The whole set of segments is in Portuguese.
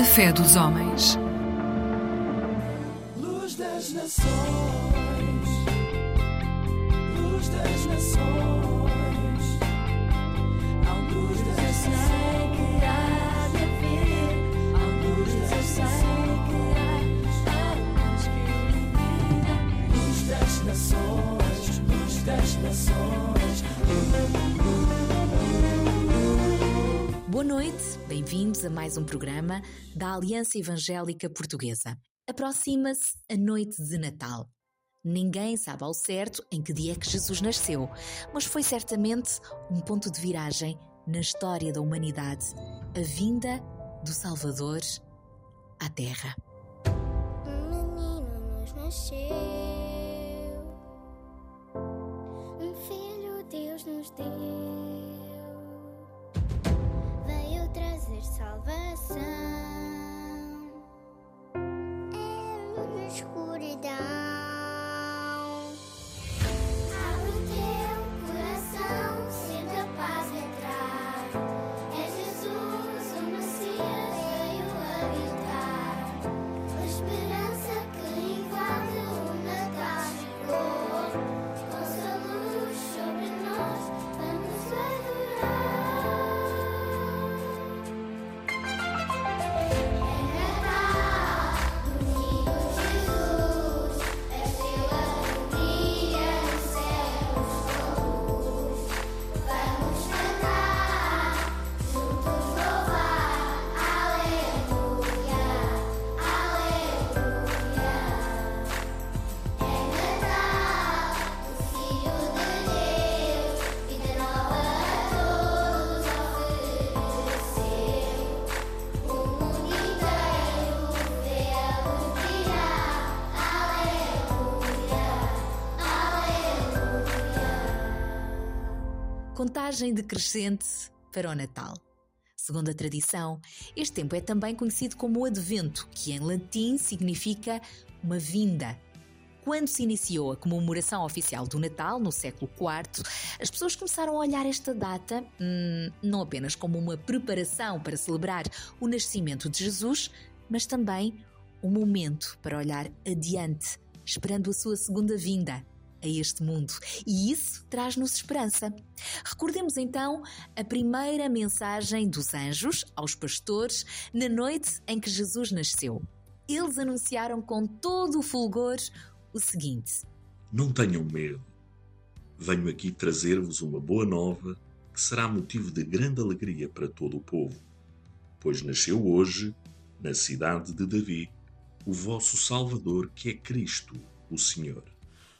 A fé dos homens. Bem-vindos a mais um programa da Aliança Evangélica Portuguesa. Aproxima-se a noite de Natal. Ninguém sabe ao certo em que dia é que Jesus nasceu, mas foi certamente um ponto de viragem na história da humanidade a vinda do Salvador à Terra. Um menino nos nasceu, um filho Deus nos deu, Contagem decrescente para o Natal. Segundo a tradição, este tempo é também conhecido como o Advento, que em latim significa uma vinda. Quando se iniciou a comemoração oficial do Natal, no século IV, as pessoas começaram a olhar esta data hum, não apenas como uma preparação para celebrar o nascimento de Jesus, mas também um momento para olhar adiante, esperando a sua segunda vinda a este mundo. E isso traz-nos esperança. Recordemos então a primeira mensagem dos anjos aos pastores na noite em que Jesus nasceu. Eles anunciaram com todo o fulgor o seguinte: Não tenham medo. Venho aqui trazer-vos uma boa nova que será motivo de grande alegria para todo o povo, pois nasceu hoje, na cidade de Davi, o vosso Salvador, que é Cristo, o Senhor.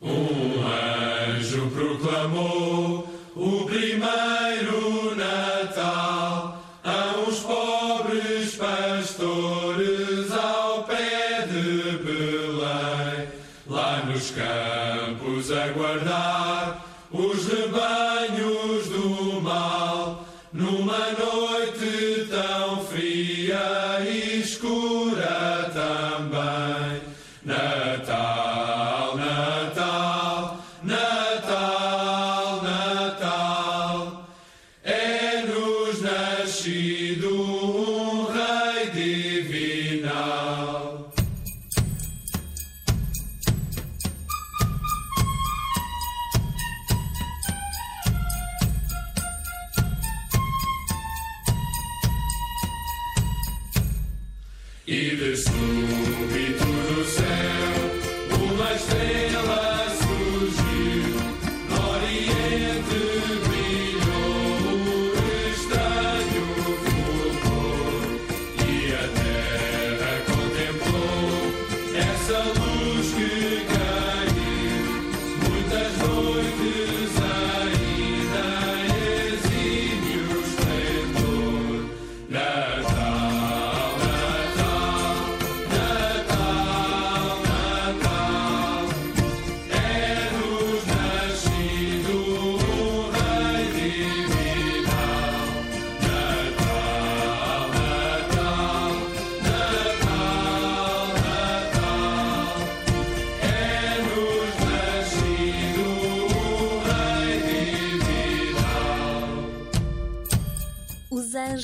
Anjo proclamou o primeiro Natal a uns pobres pastores ao pé de Belém, lá nos campos a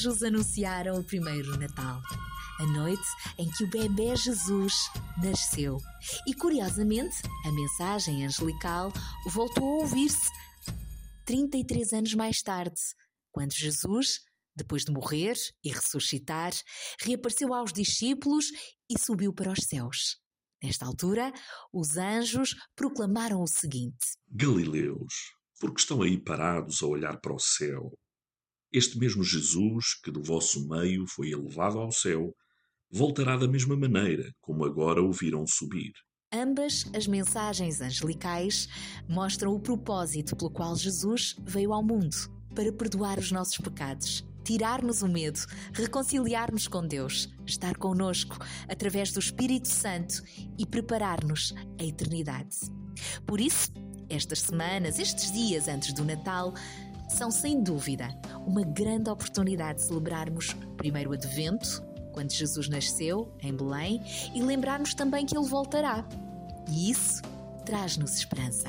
anjos anunciaram o primeiro Natal. a noite em que o bebê Jesus nasceu. E curiosamente, a mensagem angelical voltou a ouvir-se 33 anos mais tarde, quando Jesus, depois de morrer e ressuscitar, reapareceu aos discípulos e subiu para os céus. Nesta altura, os anjos proclamaram o seguinte: Galileus, porque estão aí parados a olhar para o céu? Este mesmo Jesus, que do vosso meio foi elevado ao céu, voltará da mesma maneira como agora o viram subir. Ambas as mensagens angelicais mostram o propósito pelo qual Jesus veio ao mundo para perdoar os nossos pecados, tirar-nos o medo, reconciliar-nos com Deus, estar conosco através do Espírito Santo e preparar-nos a eternidade. Por isso, estas semanas, estes dias antes do Natal, são sem dúvida uma grande oportunidade de celebrarmos primeiro o Advento, quando Jesus nasceu em Belém, e lembrarmos também que ele voltará. E isso traz-nos esperança.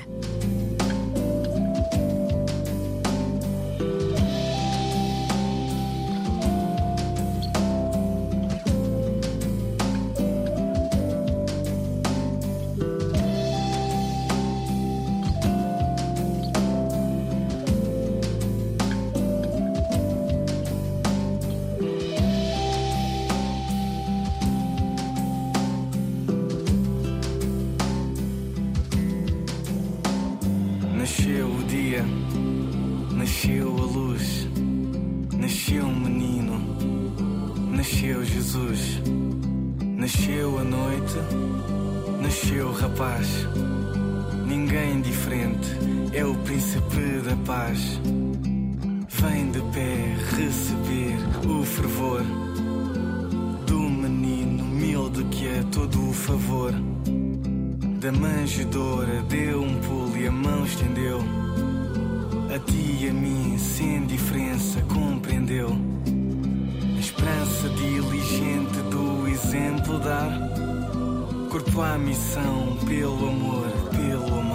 Vem de pé receber o fervor do menino humilde que é todo o favor. Da manjedoura deu um pulo e a mão estendeu. A ti e a mim, sem diferença, compreendeu. A esperança diligente do exemplo dar. Corpo à missão, pelo amor, pelo amar.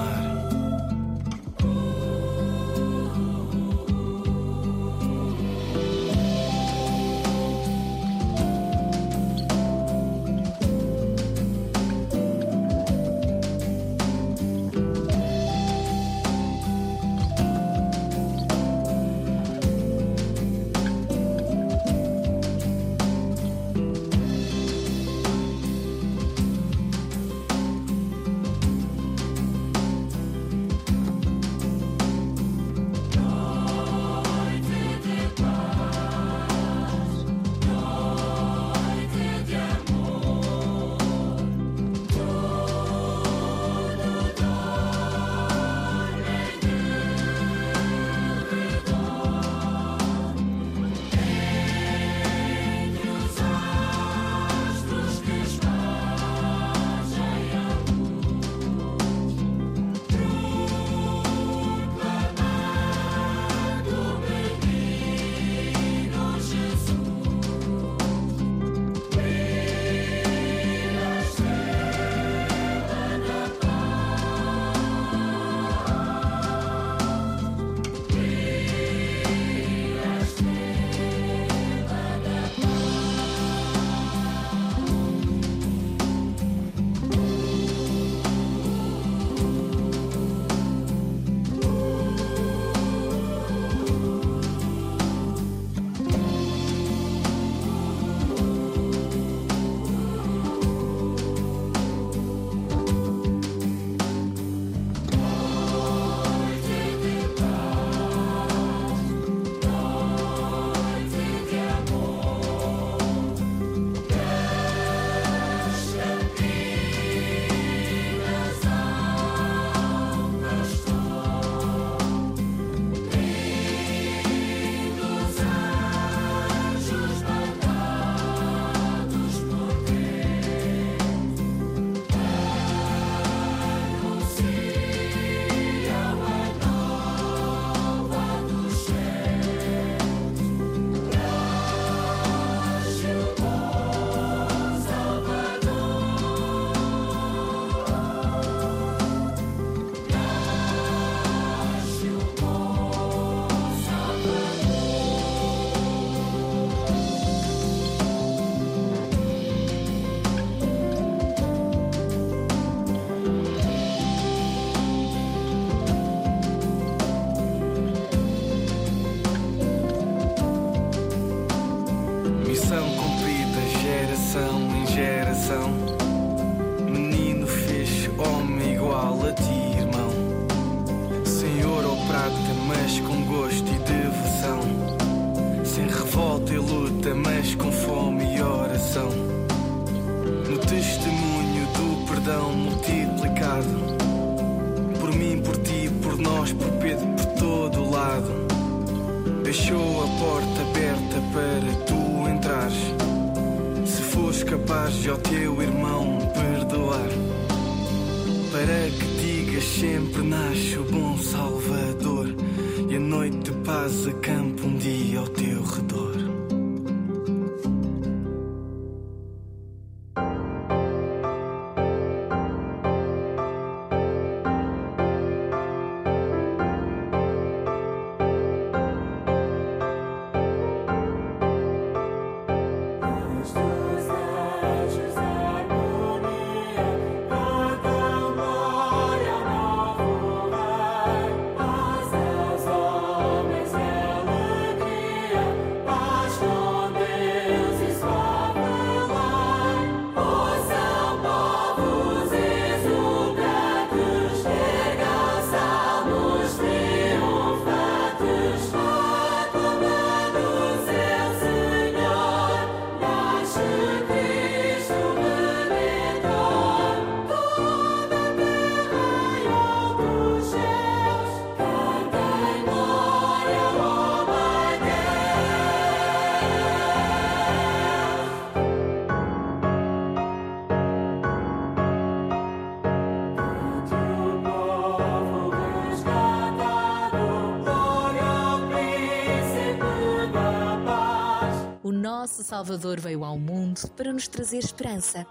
Salvador veio ao mundo para nos trazer esperança.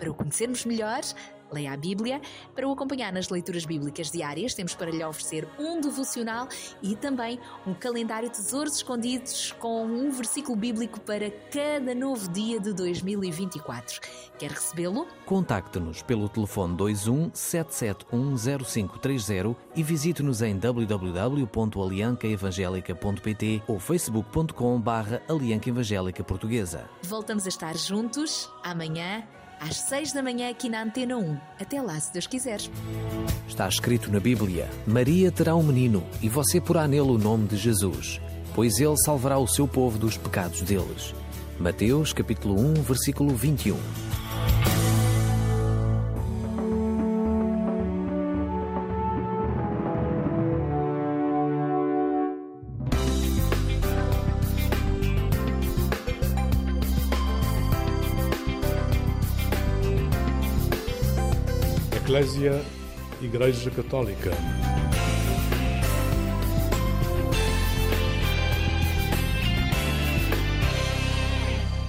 Para o conhecermos melhor, leia a Bíblia. Para o acompanhar nas leituras bíblicas diárias, temos para lhe oferecer um devocional e também um calendário Tesouros Escondidos com um versículo bíblico para cada novo dia de 2024. Quer recebê-lo? Contacte-nos pelo telefone 21 771 0530 e visite-nos em www.aliancaevangelica.pt ou facebook.com barra Alianca Evangélica Portuguesa. Voltamos a estar juntos amanhã às 6 da manhã aqui na Antena 1. Até lá, se Deus quiser. Está escrito na Bíblia: Maria terá um menino e você porá nele o nome de Jesus, pois ele salvará o seu povo dos pecados deles. Mateus capítulo 1, versículo 21. Igreja Católica.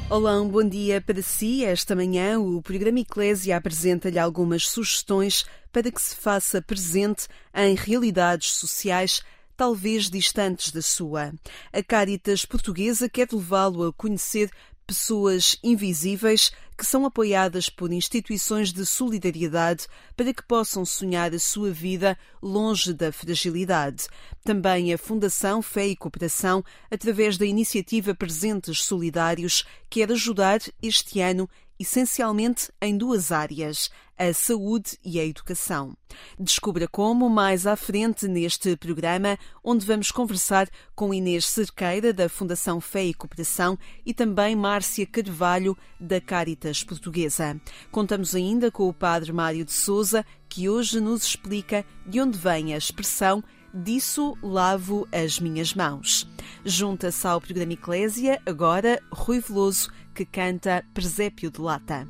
Olá, um bom dia para si. Esta manhã o programa Eclésia apresenta-lhe algumas sugestões para que se faça presente em realidades sociais talvez distantes da sua. A Caritas Portuguesa quer levá-lo a conhecer pessoas invisíveis que são apoiadas por instituições de solidariedade para que possam sonhar a sua vida longe da fragilidade. Também a Fundação Fé e Cooperação, através da iniciativa Presentes Solidários, quer ajudar este ano essencialmente em duas áreas, a saúde e a educação. Descubra como mais à frente neste programa, onde vamos conversar com Inês Cerqueira, da Fundação Fé e Cooperação, e também Márcia Carvalho, da Caritas Portuguesa. Contamos ainda com o Padre Mário de Souza, que hoje nos explica de onde vem a expressão Disso lavo as minhas mãos. Junta-se ao programa Eclésia, agora Rui Veloso, que canta Presépio de Lata.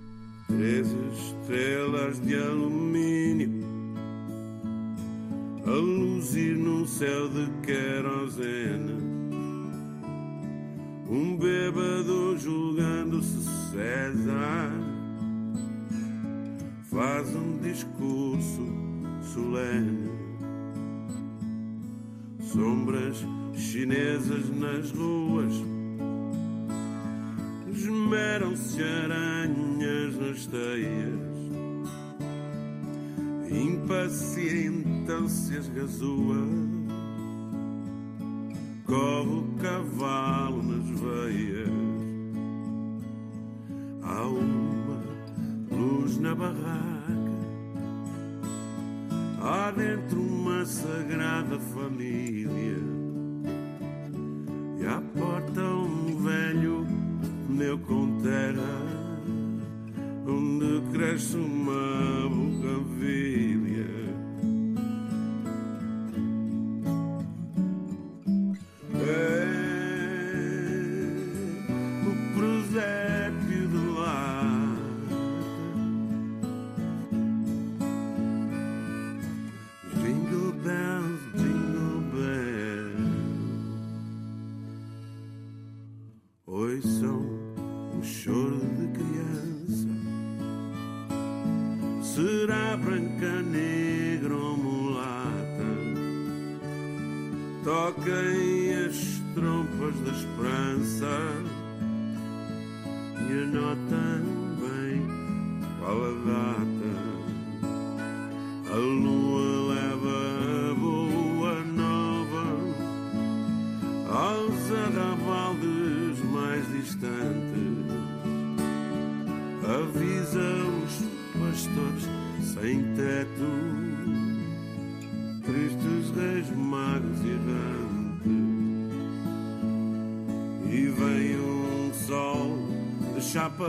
Três estrelas de alumínio a luzir num céu de querosene. Um bêbado julgando-se César faz um discurso solene. Sombras chinesas nas ruas esmeram-se aranhas nas teias, impacientam-se as gazoas, corre o cavalo nas veias. Há uma luz na barraca, há dentro uma sagrada família. E à porta pneu com terra, onde cresce uma bugambilha.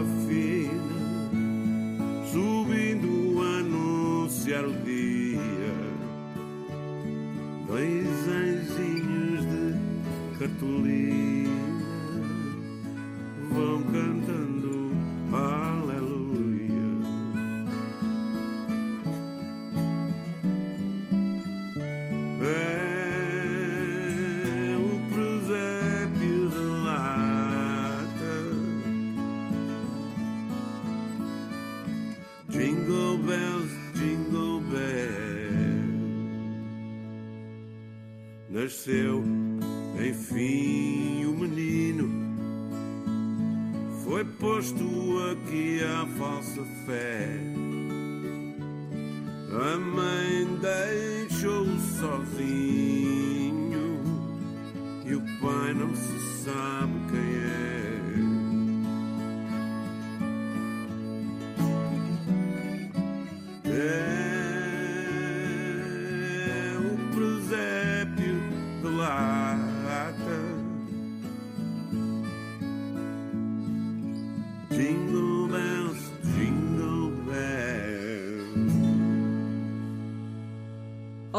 Fina subindo a anunciar o dia. Dois anjinhos de cartolina vão cantando Nasceu,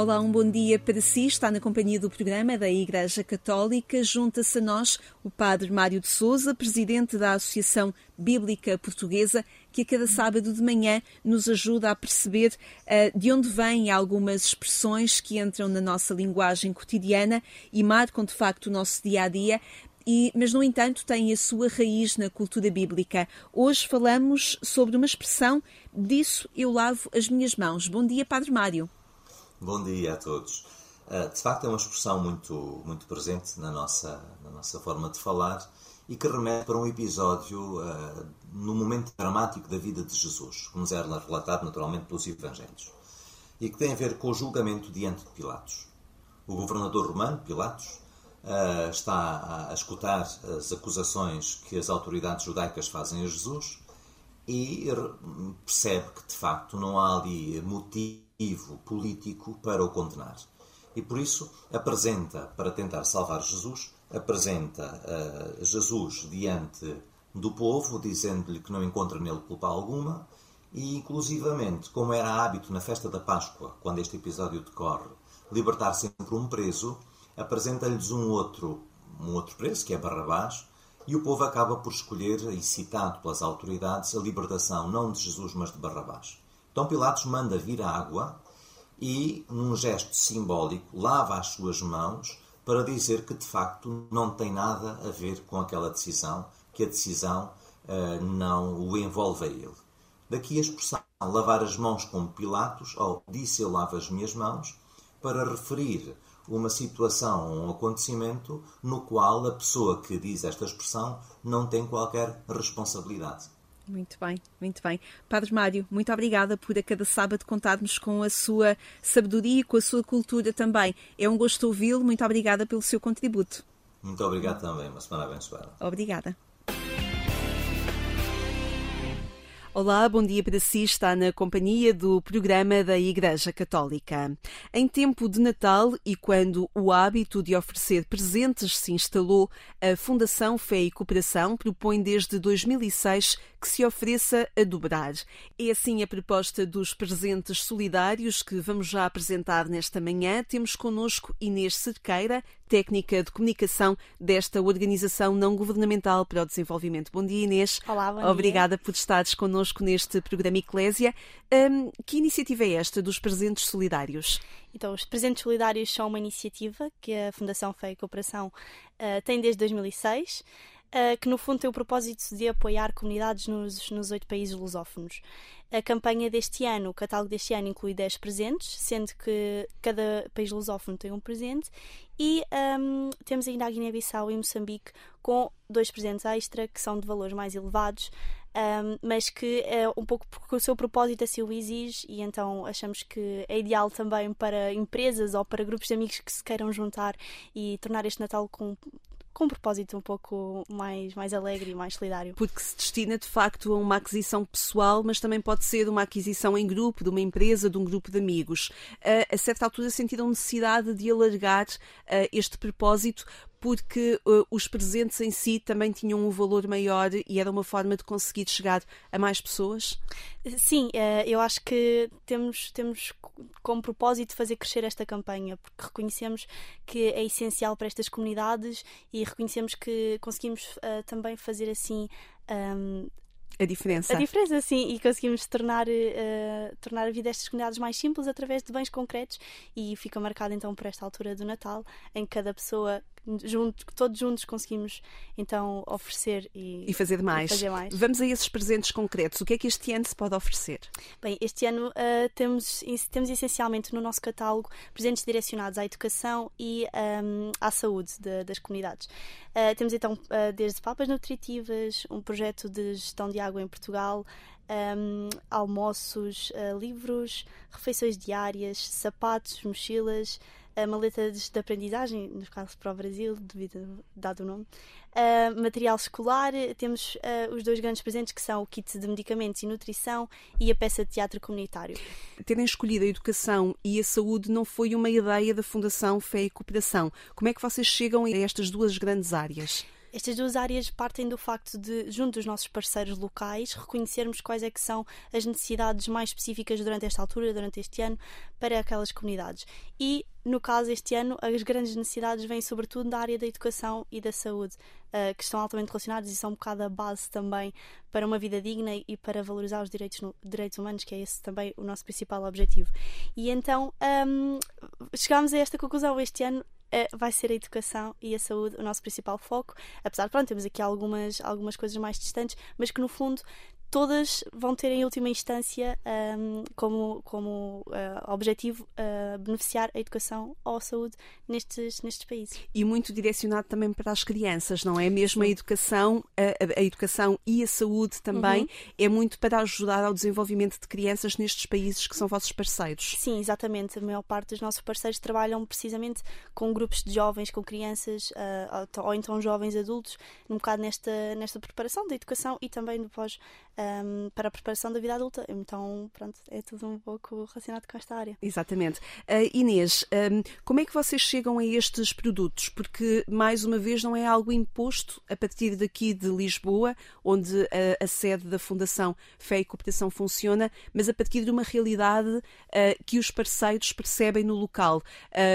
Olá, um bom dia para si. Está na companhia do programa da Igreja Católica. Junta-se a nós o Padre Mário de Souza, presidente da Associação Bíblica Portuguesa, que a cada sábado de manhã nos ajuda a perceber eh, de onde vêm algumas expressões que entram na nossa linguagem cotidiana e marcam de facto o nosso dia a dia. E, mas, no entanto, têm a sua raiz na cultura bíblica. Hoje falamos sobre uma expressão, disso eu lavo as minhas mãos. Bom dia, Padre Mário. Bom dia a todos. Uh, De facto, é uma expressão muito, muito presente na nossa, na nossa forma de falar e que remete para um episódio uh, no momento dramático da vida de Jesus, nos é relatado naturalmente pelos Evangelhos, e que tem a ver com o julgamento diante de Pilatos. O governador romano, Pilatos, uh, está a escutar as acusações que as autoridades judaicas fazem a Jesus e percebe que de facto não há ali motivo político para o condenar. E por isso apresenta, para tentar salvar Jesus, apresenta eh, Jesus diante do povo, dizendo-lhe que não encontra nele culpa alguma, e inclusivamente, como era hábito na festa da Páscoa, quando este episódio decorre, libertar sempre um preso, apresenta-lhes um outro, um outro preso, que é Barrabás, e o povo acaba por escolher, incitado pelas autoridades, a libertação não de Jesus, mas de Barrabás. Então Pilatos manda vir a água e, num gesto simbólico, lava as suas mãos para dizer que de facto não tem nada a ver com aquela decisão, que a decisão eh, não o envolve a ele. Daqui a expressão lavar as mãos como Pilatos, ou disse eu lavo as minhas mãos, para referir uma situação, um acontecimento no qual a pessoa que diz esta expressão não tem qualquer responsabilidade. Muito bem, muito bem. Padre Mário, muito obrigada por a cada sábado contarmos com a sua sabedoria e com a sua cultura também. É um gosto ouvi-lo. Muito obrigada pelo seu contributo. Muito obrigado também. Uma semana abençoada. Obrigada. Olá, bom dia para si. Está na companhia do programa da Igreja Católica. Em tempo de Natal e quando o hábito de oferecer presentes se instalou, a Fundação Fé e Cooperação propõe desde 2006 que se ofereça a dobrar. É assim a proposta dos presentes solidários que vamos já apresentar nesta manhã. Temos connosco Inês Cerqueira, técnica de comunicação desta organização não governamental para o desenvolvimento. Bom dia, Inês. Olá, bom Obrigada dia. por estares connosco neste programa Eclésia. Um, que iniciativa é esta dos presentes solidários? Então, os presentes solidários são uma iniciativa que a Fundação Fé e Cooperação uh, tem desde 2006 uh, que no fundo tem o propósito de apoiar comunidades nos, nos oito países lusófonos. A campanha deste ano, o catálogo deste ano, inclui 10 presentes, sendo que cada país lusófono tem um presente, e um, temos ainda a Guiné-Bissau e Moçambique com dois presentes extra que são de valores mais elevados. Um, mas que é um pouco porque o seu propósito assim o exige e então achamos que é ideal também para empresas ou para grupos de amigos que se queiram juntar e tornar este Natal com com um propósito um pouco mais, mais alegre e mais solidário. Porque se destina de facto a uma aquisição pessoal, mas também pode ser uma aquisição em grupo, de uma empresa, de um grupo de amigos. Uh, a certa altura sentiram necessidade de alargar uh, este propósito porque uh, os presentes em si também tinham um valor maior e era uma forma de conseguir chegar a mais pessoas? Sim, uh, eu acho que temos, temos como propósito fazer crescer esta campanha, porque reconhecemos que é essencial para estas comunidades e reconhecemos que conseguimos uh, também fazer assim. Um, a diferença. A diferença, sim, e conseguimos tornar, uh, tornar a vida destas comunidades mais simples através de bens concretos e fica marcado então por esta altura do Natal, em que cada pessoa junto, todos juntos conseguimos então oferecer e, e, fazer, mais. e fazer mais. Vamos a esses presentes concretos. O que é que este ano se pode oferecer? Bem, este ano uh, temos, temos essencialmente no nosso catálogo presentes direcionados à educação e um, à saúde de, das comunidades. Uh, temos então uh, desde papas nutritivas, um projeto de gestão de água em Portugal, um, almoços, livros, refeições diárias, sapatos, mochilas a maleta de aprendizagem, no caso para o Brasil, devido dado o nome, uh, material escolar, temos uh, os dois grandes presentes que são o kit de medicamentos e nutrição e a peça de teatro comunitário. Terem escolhido a educação e a saúde não foi uma ideia da Fundação Fé e Cooperação. Como é que vocês chegam a estas duas grandes áreas? Estas duas áreas partem do facto de, junto dos nossos parceiros locais, reconhecermos quais é que são as necessidades mais específicas durante esta altura, durante este ano, para aquelas comunidades. E, no caso, este ano, as grandes necessidades vêm sobretudo da área da educação e da saúde, uh, que estão altamente relacionadas e são um bocado a base também para uma vida digna e para valorizar os direitos, direitos humanos, que é esse também o nosso principal objetivo. E então, um, chegámos a esta conclusão este ano vai ser a educação e a saúde o nosso principal foco. Apesar de, pronto, temos aqui algumas, algumas coisas mais distantes, mas que no fundo todas vão ter em última instância um, como, como uh, objetivo uh, beneficiar a educação ou a saúde nestes, nestes países. E muito direcionado também para as crianças, não é? Mesmo Sim. a educação, a, a, educação e a saúde também uhum. é muito para ajudar ao desenvolvimento de crianças nestes países que são vossos parceiros. Sim, exatamente. A maior parte dos nossos parceiros trabalham precisamente com grupos de jovens, com crianças uh, ou então jovens adultos, um bocado nesta, nesta preparação da educação e também depois um, para a preparação da vida adulta. Então, pronto, é tudo um pouco relacionado com esta área. Exatamente. Uh, Inês, um, como é que vocês chegam a estes produtos? Porque, mais uma vez, não é algo imposto a partir daqui de Lisboa, onde a, a sede da Fundação Fé e Cooperação funciona, mas a partir de uma realidade uh, que os parceiros percebem no local.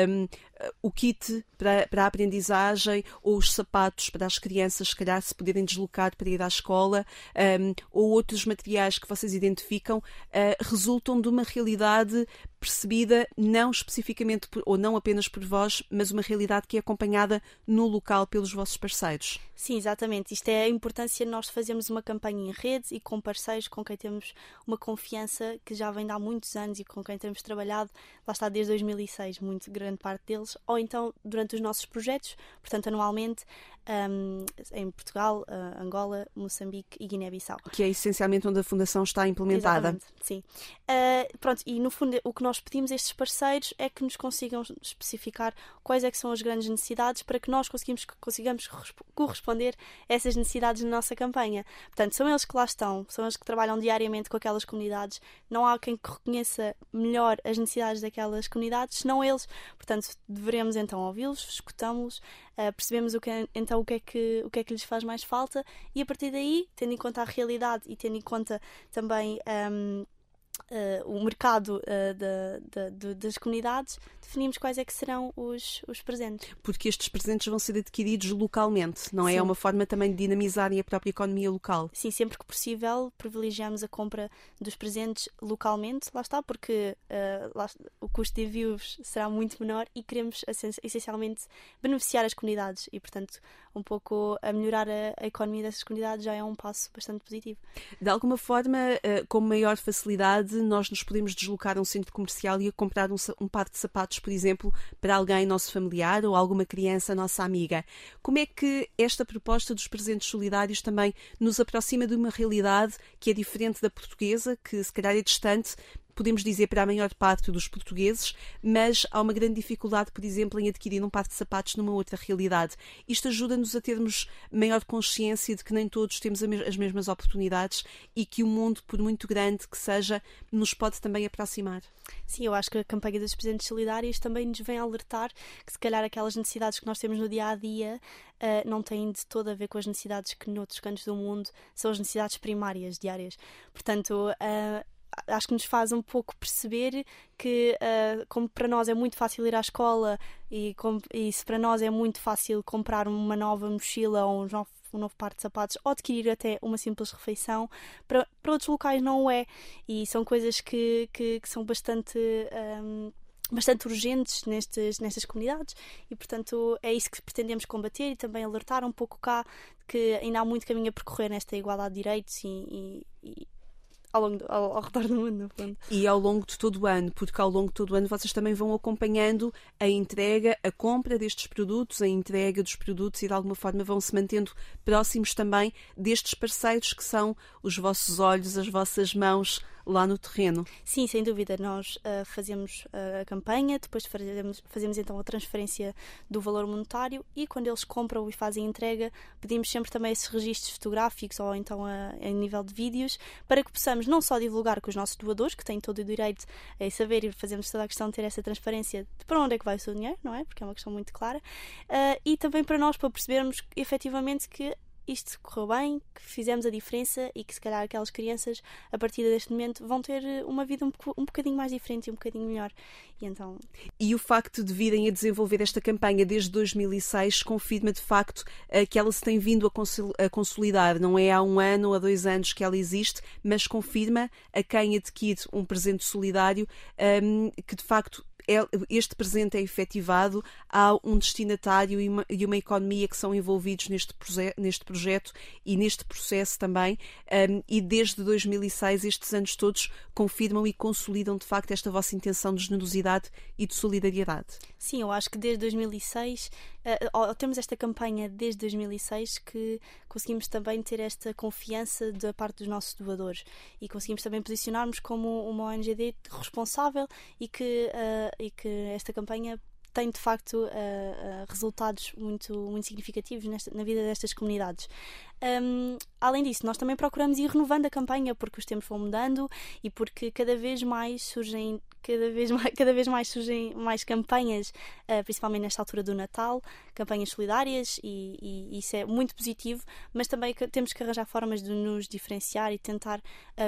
Um, o kit para, para, a aprendizagem ou os sapatos para as crianças, se calhar, se poderem deslocar para ir à escola, um, ou outros materiais que vocês identificam, uh, resultam de uma realidade percebida não especificamente por, ou não apenas por vós, mas uma realidade que é acompanhada no local pelos vossos parceiros. Sim, exatamente. Isto é a importância de nós fazermos uma campanha em rede e com parceiros com quem temos uma confiança que já vem de há muitos anos e com quem temos trabalhado, lá está desde 2006, muito grande parte deles eles, ou então durante os nossos projetos, portanto, anualmente, um, em Portugal, uh, Angola, Moçambique e Guiné-Bissau. Que é essencialmente onde a Fundação está implementada. Exatamente, sim. Uh, pronto, e no fundo o que nós pedimos a estes parceiros é que nos consigam especificar quais é que são as grandes necessidades para que nós conseguimos, consigamos corresponder a essas necessidades na nossa campanha. Portanto, são eles que lá estão, são eles que trabalham diariamente com aquelas comunidades. Não há quem reconheça melhor as necessidades daquelas comunidades, senão eles. Portanto, devemos então ouvi-los, escutamos-los, uh, percebemos o que é, então o que, é que, o que é que lhes faz mais falta e a partir daí, tendo em conta a realidade e tendo em conta também um, Uh, o mercado uh, da, da, das comunidades, definimos quais é que serão os, os presentes. Porque estes presentes vão ser adquiridos localmente, não é? Sim. É uma forma também de dinamizarem a própria economia local. Sim, sempre que possível privilegiamos a compra dos presentes localmente, lá está, porque uh, lá, o custo de envios será muito menor e queremos essencialmente beneficiar as comunidades e, portanto, um pouco a melhorar a, a economia dessas comunidades já é um passo bastante positivo. De alguma forma, com maior facilidade, nós nos podemos deslocar a um centro comercial e comprar um, um par de sapatos, por exemplo, para alguém nosso familiar ou alguma criança nossa amiga. Como é que esta proposta dos presentes solidários também nos aproxima de uma realidade que é diferente da portuguesa, que se calhar é distante, podemos dizer para a maior parte dos portugueses, mas há uma grande dificuldade, por exemplo, em adquirir um par de sapatos numa outra realidade. Isto ajuda-nos a termos maior consciência de que nem todos temos as mesmas oportunidades e que o mundo, por muito grande que seja, nos pode também aproximar. Sim, eu acho que a campanha dos presentes solidários também nos vem alertar que se calhar aquelas necessidades que nós temos no dia a dia uh, não têm de todo a ver com as necessidades que noutros cantos do mundo são as necessidades primárias, diárias. Portanto, uh, acho que nos faz um pouco perceber que, uh, como para nós é muito fácil ir à escola e, com, e se para nós é muito fácil comprar uma nova mochila ou um novo, um novo par de sapatos ou adquirir até uma simples refeição, para, para outros locais não é. E são coisas que, que, que são bastante. Um, bastante urgentes nestes, nestas comunidades e, portanto, é isso que pretendemos combater e também alertar um pouco cá que ainda há muito caminho a percorrer nesta igualdade de direitos e, e, ao, longo ao, ao redor do mundo, no fundo. E ao longo de todo o ano, porque ao longo de todo o ano vocês também vão acompanhando a entrega, a compra destes produtos, a entrega dos produtos e de alguma forma vão se mantendo próximos também destes parceiros que são os vossos olhos, as vossas mãos lá no terreno. Sim, sem dúvida. Nós uh, fazemos uh, a campanha, depois fazemos, fazemos então a transferência do valor monetário e quando eles compram e fazem entrega, pedimos sempre também esses registros fotográficos ou então a, a nível de vídeos para que possamos não só divulgar com os nossos doadores, que têm todo o direito a saber e fazemos toda a questão de ter essa transparência de para onde é que vai o seu dinheiro, não é? Porque é uma questão muito clara. Uh, e também para nós, para percebermos efetivamente que isto correu bem, que fizemos a diferença e que se calhar aquelas crianças, a partir deste momento, vão ter eh, uma vida um, um bocadinho mais diferente e um bocadinho melhor. E, então... e o facto de virem a desenvolver esta campanha desde 2006 confirma de facto eh, que ela se tem vindo a consolidar. Não é há um ano ou há dois anos que ela existe, mas confirma a quem adquire um presente solidário ehm, que de facto este presente é efetivado, há um destinatário e uma, e uma economia que são envolvidos neste, neste projeto e neste processo também. Um, e desde 2006, estes anos todos confirmam e consolidam de facto esta vossa intenção de generosidade e de solidariedade. Sim, eu acho que desde 2006, uh, temos esta campanha desde 2006 que conseguimos também ter esta confiança da parte dos nossos doadores e conseguimos também posicionarmos como uma ONGD responsável e que uh, e que esta campanha tem de facto uh, uh, resultados muito, muito significativos nesta, na vida destas comunidades. Um, além disso, nós também procuramos ir renovando a campanha porque os tempos vão mudando e porque cada vez mais surgem cada vez mais, cada vez mais surgem mais campanhas, uh, principalmente nesta altura do Natal, campanhas solidárias e, e, isso é muito positivo, mas também temos que arranjar formas de nos diferenciar e tentar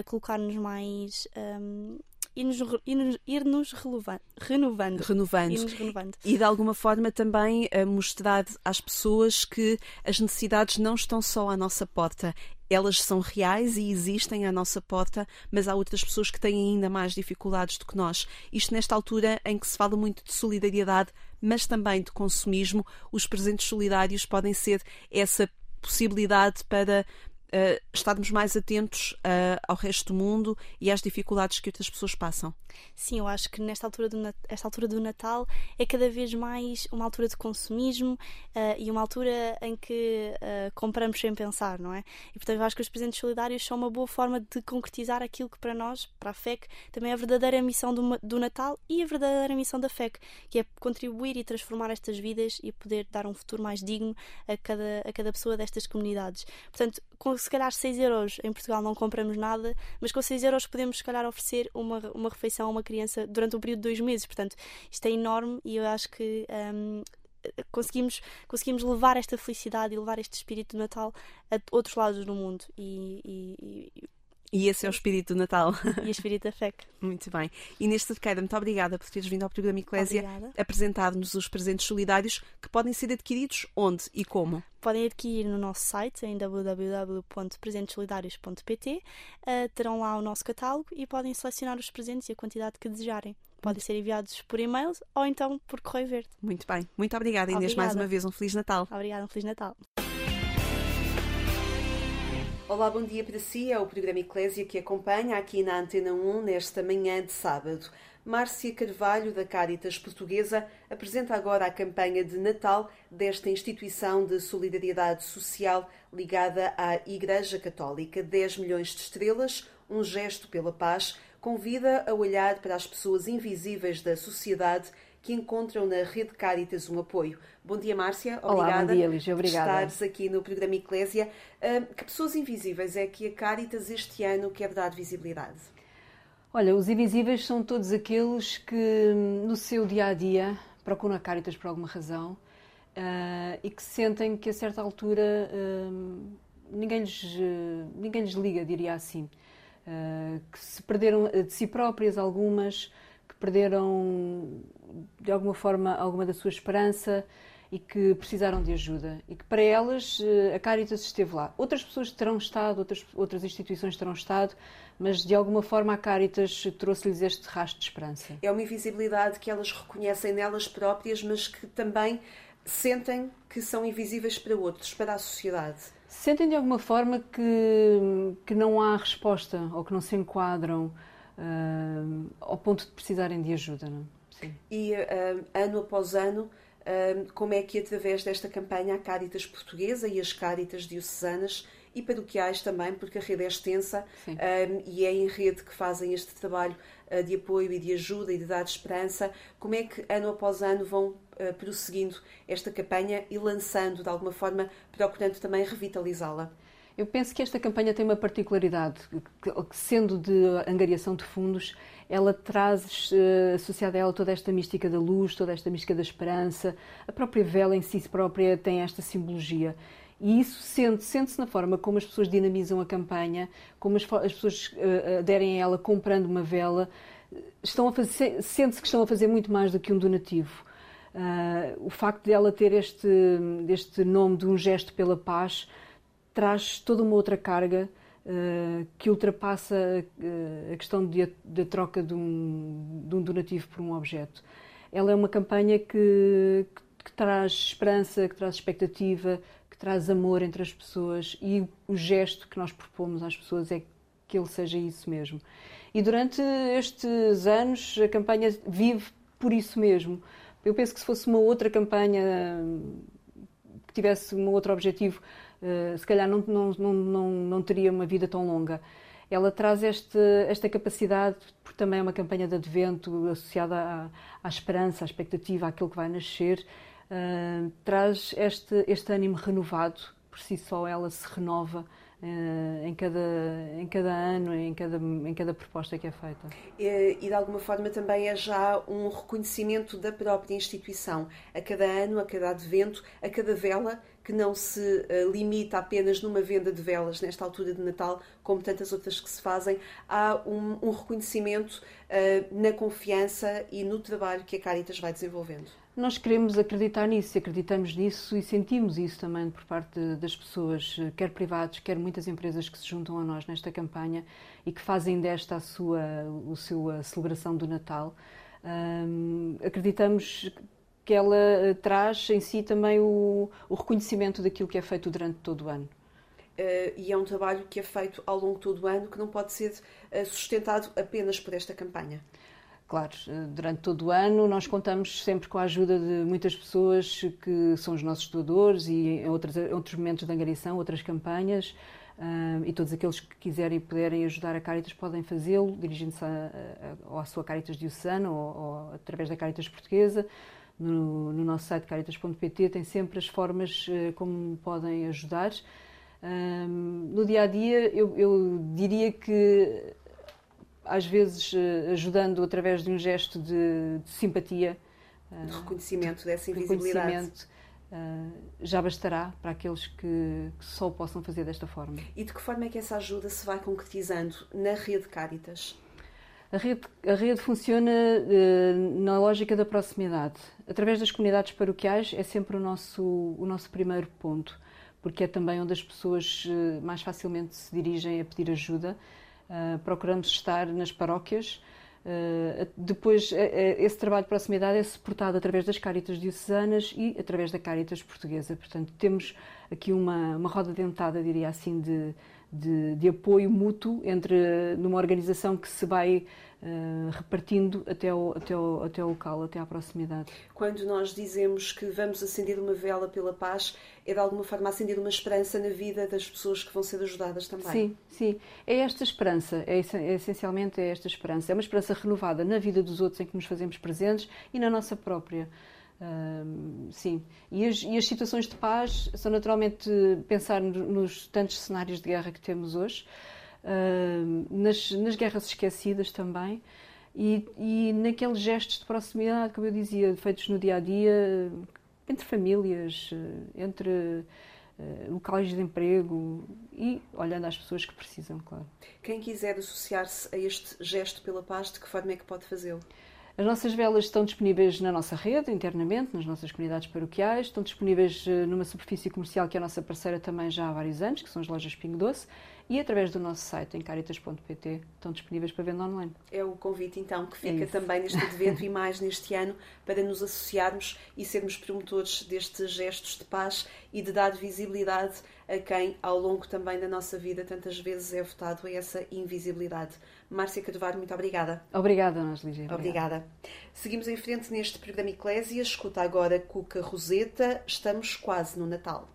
colocar-nos mais um, ir-nos ir -nos renovando. Renovando. renovando. E de alguma forma também mostrar às pessoas que as necessidades não estão só à nossa porta. Elas são reais e existem à nossa porta, mas há outras pessoas que têm ainda mais dificuldades do que nós. Isto nesta altura em que se fala muito de solidariedade, mas também de consumismo, os presentes solidários podem ser essa possibilidade para uh, estarmos mais atentos uh, ao resto do mundo e às dificuldades que outras pessoas passam. Sim, eu acho que nesta altura do, esta altura do Natal é cada vez mais uma altura de consumismo uh, e uma altura em que compramos sem pensar, não é? E portanto eu acho que os presentes solidários são uma boa forma de concretizar aquilo que para nós, para a FEC, também é a verdadeira missão do, do Natal e a verdadeira missão da FEC, que é contribuir e transformar estas vidas e poder dar um futuro mais digno a cada, a cada pessoa destas comunidades. Portanto, com se calhar 6 euros em Portugal não compramos nada, mas com 6 euros podemos se calhar oferecer uma, uma refeição a uma criança durante um período de dois meses. Portanto, isto é enorme e eu acho que um, conseguimos, conseguimos levar esta felicidade e levar este espírito do Natal a outros lados do mundo. E, e, e e esse é o espírito do Natal. E o espírito da FEC. Muito bem. Inês Cerqueira, muito obrigada por teres vindo ao programa Eclésia apresentar-nos os presentes solidários que podem ser adquiridos onde e como? Podem adquirir no nosso site em www.presentesolidários.pt. Uh, eh, terão lá o nosso catálogo e podem selecionar os presentes e a quantidade que desejarem. Podem ser enviados por e-mail ou então por correio verde. Muito bem. Muito obrigada, Inês, obrigada. mais uma vez. Um Feliz Natal. Obrigada, um Feliz Natal. Olá, bom dia para si. É o programa Eclésia que acompanha aqui na Antena 1 nesta manhã de sábado. Márcia Carvalho, da Caritas Portuguesa, apresenta agora a campanha de Natal desta instituição de solidariedade social ligada à Igreja Católica. 10 milhões de estrelas, um gesto pela paz, convida a olhar para as pessoas invisíveis da sociedade que encontram na Rede Caritas um apoio. Bom dia, Márcia. Obrigada Olá, bom dia, Lígia. Obrigada. por estares aqui no programa Eclésia. Uh, que pessoas invisíveis é que a Caritas este ano quer dar visibilidade? Olha, os invisíveis são todos aqueles que no seu dia a dia procuram a Caritas por alguma razão uh, e que sentem que a certa altura uh, ninguém, lhes, ninguém lhes liga, diria assim. que se perderam de si próprias algumas, que perderam de alguma forma alguma da sua esperança e que precisaram de ajuda e que para elas eh, a Caritas esteve lá. Outras pessoas terão estado, outras, outras instituições terão estado, mas de alguma forma a Caritas trouxe-lhes este rastro de esperança. É uma invisibilidade que elas reconhecem nelas próprias, mas que também sentem que são invisíveis para outros, para a sociedade. Sentem de alguma forma que, que não há resposta ou que não se enquadram uh, ao ponto de precisarem de ajuda. Não? É? Sim. E uh, ano após ano como é que através desta campanha a Caritas Portuguesa e as Caritas Diocesanas e paroquiais também, porque a rede é extensa um, e é em rede que fazem este trabalho uh, de apoio e de ajuda e de dar esperança. Como é que ano após ano vão uh, prosseguindo esta campanha e lançando de alguma forma, procurando também revitalizá-la? Eu penso que esta campanha tem uma particularidade, que, sendo de angariação de fundos, ela traz uh, associada a ela toda esta mística da luz, toda esta mística da esperança. A própria vela em si própria tem esta simbologia. E isso sente-se sente na forma como as pessoas dinamizam a campanha, como as, as pessoas uh, aderem a ela comprando uma vela. Sente-se que estão a fazer muito mais do que um donativo. Uh, o facto de ela ter este, este nome de um gesto pela paz traz toda uma outra carga uh, que ultrapassa uh, a questão da troca de um, de um, donativo por um objeto. Ela é uma campanha que, que, que traz esperança, que traz expectativa, que traz amor entre as pessoas e o gesto que nós propomos às pessoas é que ele seja isso mesmo. E durante estes anos a campanha vive por isso mesmo. Eu penso que se fosse uma outra campanha que tivesse um outro objetivo, eh, se calhar não, não, não, não, teria uma vida tão longa. Ela traz este, esta capacidade, porque também é uma campanha de advento associada à, à esperança, à expectativa, àquilo que vai nascer, uh, traz este, este ânimo renovado, por si só ela se renova Uh, em, cada, em cada ano, em cada, em cada proposta que é feita. E, e, de alguma forma também é já um reconhecimento da própria instituição. A cada ano, a cada advento, a cada vela que não se uh, limita apenas numa venda de velas nesta altura de Natal, como tantas outras que se fazem, há um, um reconhecimento uh, na confiança e no trabalho que a Caritas vai desenvolvendo. Nós queremos acreditar nisso, acreditamos nisso e sentimos isso também por parte das pessoas, quer privados, quer muitas empresas que se juntam a nós nesta campanha e que fazem desta a sua, a sua celebração do Natal. Um, acreditamos que ela eh, traz em si também o, o reconhecimento daquilo que é feito durante todo o ano. eh, e é um trabalho que é feito ao longo de todo o ano, que não pode ser eh, sustentado apenas por esta campanha. Claro, durante todo o ano nós contamos sempre com a ajuda de muitas pessoas que são os nossos doadores e em outros, outros momentos de angariação, outras campanhas. Uh, e todos aqueles que quiserem e puderem ajudar a Caritas podem fazê-lo, dirigindo-se à sua Caritas diocesana ou, ou, através da Caritas portuguesa. No, no nosso site caritas.pt tem sempre as formas uh, como podem ajudar. Uh, no dia a dia, eu, eu diria que às vezes eh, ajudando através de um gesto de, de simpatia, de reconhecimento dessa invisibilidade. Reconhecimento, Uh, já bastará para aqueles que, que, só o possam fazer desta forma. E de que forma é que essa ajuda se vai concretizando na rede Caritas? A rede, a rede funciona uh, na lógica da proximidade. Através das comunidades paroquiais é sempre o nosso, o nosso primeiro ponto, porque é também onde as pessoas uh, mais facilmente se dirigem a pedir ajuda. procuramos estar nas paróquias, Uh, depois, uh, esse trabalho de proximidade é suportado através das Caritas diocesanas e através da Caritas portuguesa. Portanto, temos aqui uma, uma roda dentada, diria assim, de, de, de, apoio mútuo entre numa organização que se vai uh, repartindo até o, até, o, até o local, até à proximidade. Quando nós dizemos que vamos acender uma vela pela paz, é de alguma forma acender uma esperança na vida das pessoas que vão ser ajudadas também. Sim, sim. É esta esperança, é, é, essencialmente é esta esperança. É uma esperança renovada na vida dos outros em que nos fazemos presentes e na nossa própria. Sim, e as, e as, situações de paz são naturalmente pensar nos tantos cenários de guerra que temos hoje, nas, nas, guerras esquecidas também, e, e naqueles gestos de proximidade, como eu dizia, feitos no dia a dia, entre famílias, eh, entre uh, locais de emprego e olhando às pessoas que precisam, claro. Quem quiser associar-se a este gesto pela paz, de que forma é que pode fazê-lo? As nossas velas estão disponíveis na nossa rede, internamente, nas nossas comunidades paroquiais, estão disponíveis eh, numa superfície comercial que é a nossa parceira também já há vários anos, que são as lojas Pingo Doce, e através do nosso site em caritas.pt estão disponíveis para venda online. É o convite então que fica é também neste evento e mais neste ano para nos associarmos e sermos promotores destes gestos de paz e de dar visibilidade a quem ao longo também da nossa vida tantas vezes é votado a essa invisibilidade. Márcia Carvalho, muito obrigada. Obrigada, nós Lígia. Obrigada. Seguimos em frente neste programa Eclésia. Escuta agora Cuca Roseta. Estamos quase no Natal.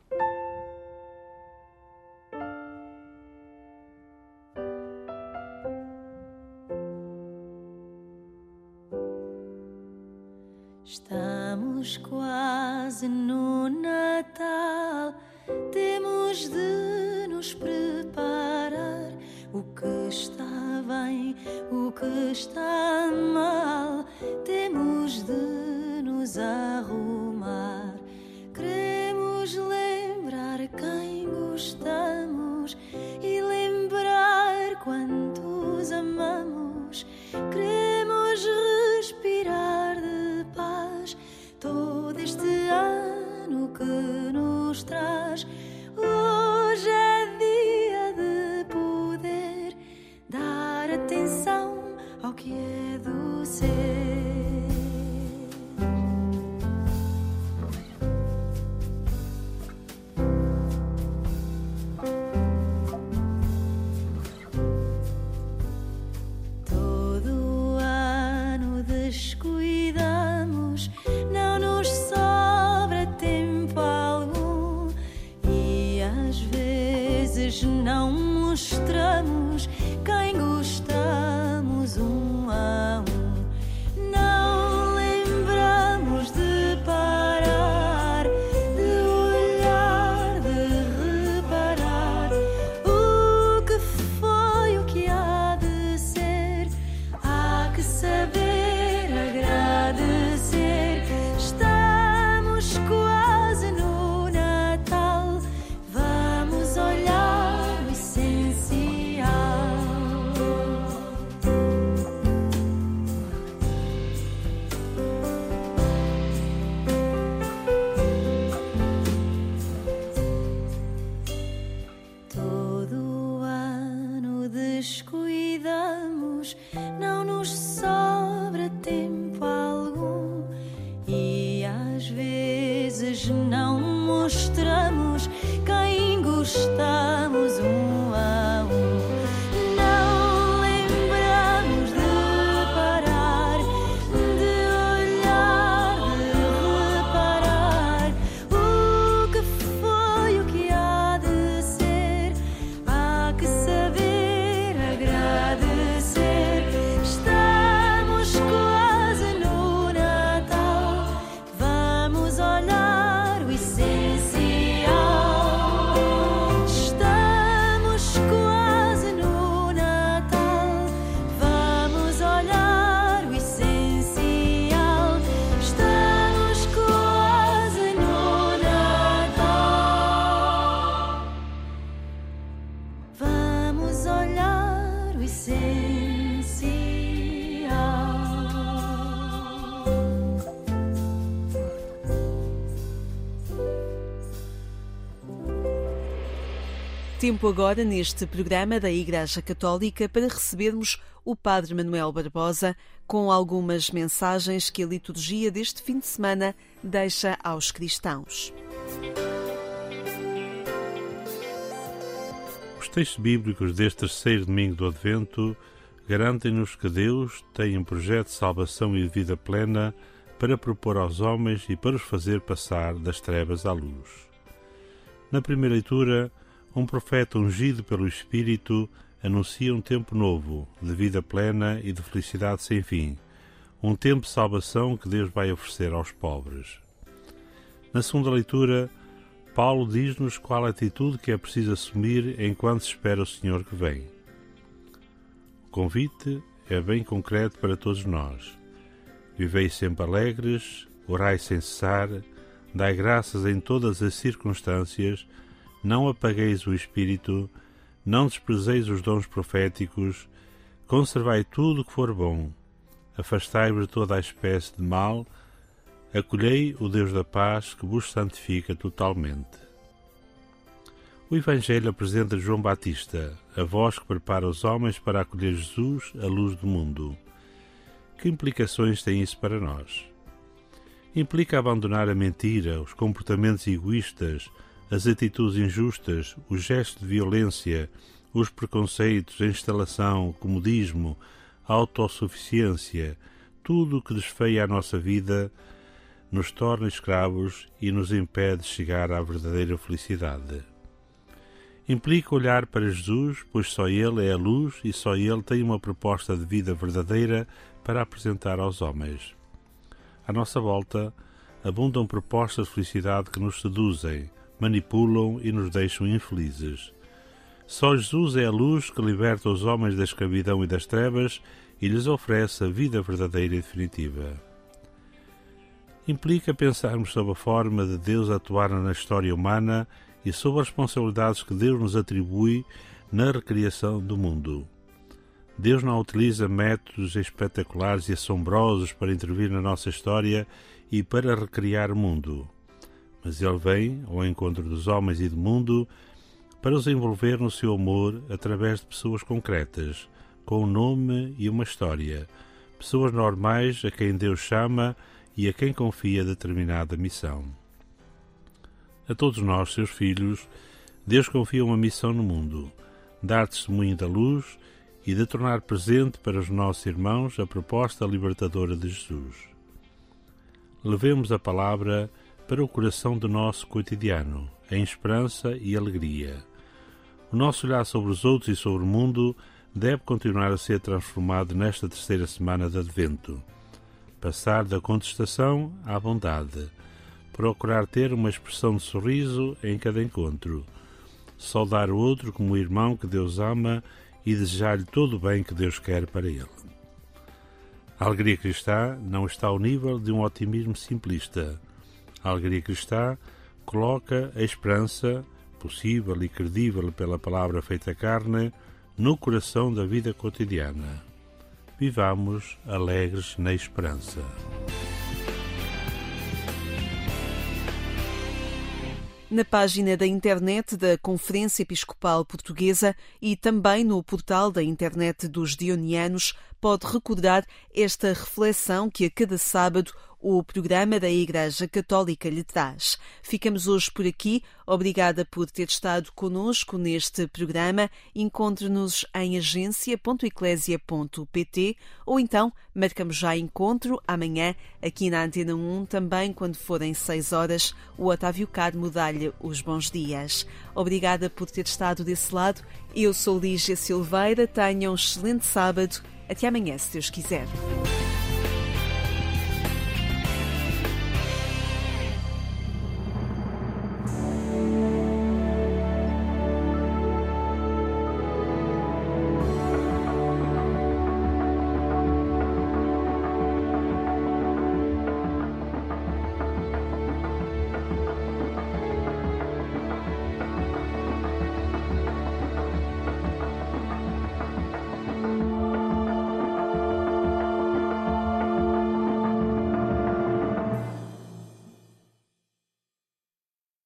Tempo agora neste programa da Igreja Católica para recebermos o Padre Manuel Barbosa com algumas mensagens que a liturgia deste fim de semana deixa aos cristãos. Os textos bíblicos deste terceiro domingo do Advento garantem-nos que Deus tem um projeto de salvação e de vida plena para propor aos homens e para os fazer passar das trevas à luz. Na primeira leitura, um profeta ungido pelo Espírito anuncia um tempo novo, de vida plena e de felicidade sem fim, um tempo de salvação que Deus vai oferecer aos pobres. Na segunda leitura, Paulo diz-nos qual a atitude que é preciso assumir enquanto se espera o Senhor que vem. O convite é bem concreto para todos nós. Vivei sempre alegres, orai sem cessar, dai graças em todas as circunstâncias, não apagueis o espírito, não desprezeis os dons proféticos, conservai tudo o que for bom, afastai-vos de toda a espécie de mal, acolhei o Deus da paz que vos santifica totalmente. O Evangelho apresenta João Batista, a voz que prepara os homens para acolher Jesus, a luz do mundo. Que implicações tem isso para nós? Implica abandonar a mentira, os comportamentos egoístas, as atitudes injustas, os gestos de violência, os preconceitos, a instalação, o comodismo, a autossuficiência, tudo o que desfeia a nossa vida, nos torna escravos e nos impede de chegar à verdadeira felicidade. Implica olhar para Jesus, pois só Ele é a luz e só Ele tem uma proposta de vida verdadeira para apresentar aos homens. À nossa volta, abundam propostas de felicidade que nos seduzem, manipulam e nos deixam infelizes. Só Jesus é a luz que liberta os homens da escravidão e das trevas e lhes oferece a vida verdadeira e definitiva. Implica pensarmos sobre a forma de Deus atuar na história humana e sobre as responsabilidades que Deus nos atribui na recriação do mundo. Deus não utiliza métodos espetaculares e assombrosos para intervir na nossa história e para recriar o mundo mas ele vem ao encontro dos homens e do mundo para os envolver no seu amor através de pessoas concretas, com um nome e uma história, pessoas normais a quem Deus chama e a quem confia determinada missão. A todos nós, seus filhos, Deus confia uma missão no mundo: dar testemunho da luz e de tornar presente para os nossos irmãos a proposta libertadora de Jesus. Levemos a palavra para o coração do nosso cotidiano, em esperança e alegria. O nosso olhar sobre os outros e sobre o mundo deve continuar a ser transformado nesta terceira semana de Advento. Passar da contestação à bondade. Procurar ter uma expressão de sorriso em cada encontro. Saudar o outro como o irmão que Deus ama e desejar-lhe todo o bem que Deus quer para ele. A alegria cristã não está ao nível de um otimismo simplista a alegria cristã coloca a esperança, possível e credível pela palavra feita carne, no coração da vida cotidiana. Vivamos alegres na esperança. Na página da internet da Conferência Episcopal Portuguesa e também no portal da internet dos Dionianos, pode recordar esta reflexão que a cada sábado o programa da Igreja Católica lhe traz. Ficamos hoje por aqui. Obrigada por ter estado conosco neste programa. Encontre-nos em agência.eclésia.pt ou então marcamos já encontro amanhã aqui na Antena 1, também quando forem 6 horas. O Otávio Carmo dá-lhe os bons dias. Obrigada por ter estado desse lado. Eu sou Lígia Silveira. Tenham um excelente sábado. Até amanhã, se Deus quiser.